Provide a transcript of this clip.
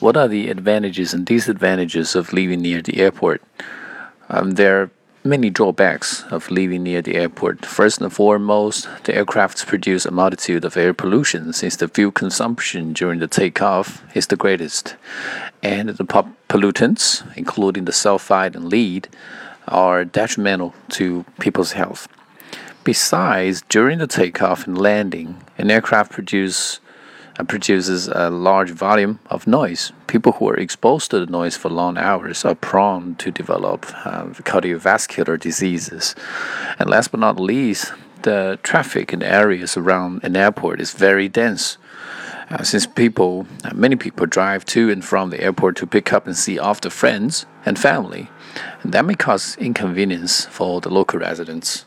what are the advantages and disadvantages of living near the airport? Um, there are many drawbacks of living near the airport. First and foremost, the aircrafts produce a multitude of air pollution since the fuel consumption during the takeoff is the greatest. And the pollutants, including the sulfide and lead, are detrimental to people's health. Besides, during the takeoff and landing, an aircraft produce, uh, produces a large volume of noise. People who are exposed to the noise for long hours are prone to develop uh, cardiovascular diseases. And last but not least, the traffic in the areas around an airport is very dense. Uh, since people, uh, many people drive to and from the airport to pick up and see off their friends and family, and that may cause inconvenience for the local residents.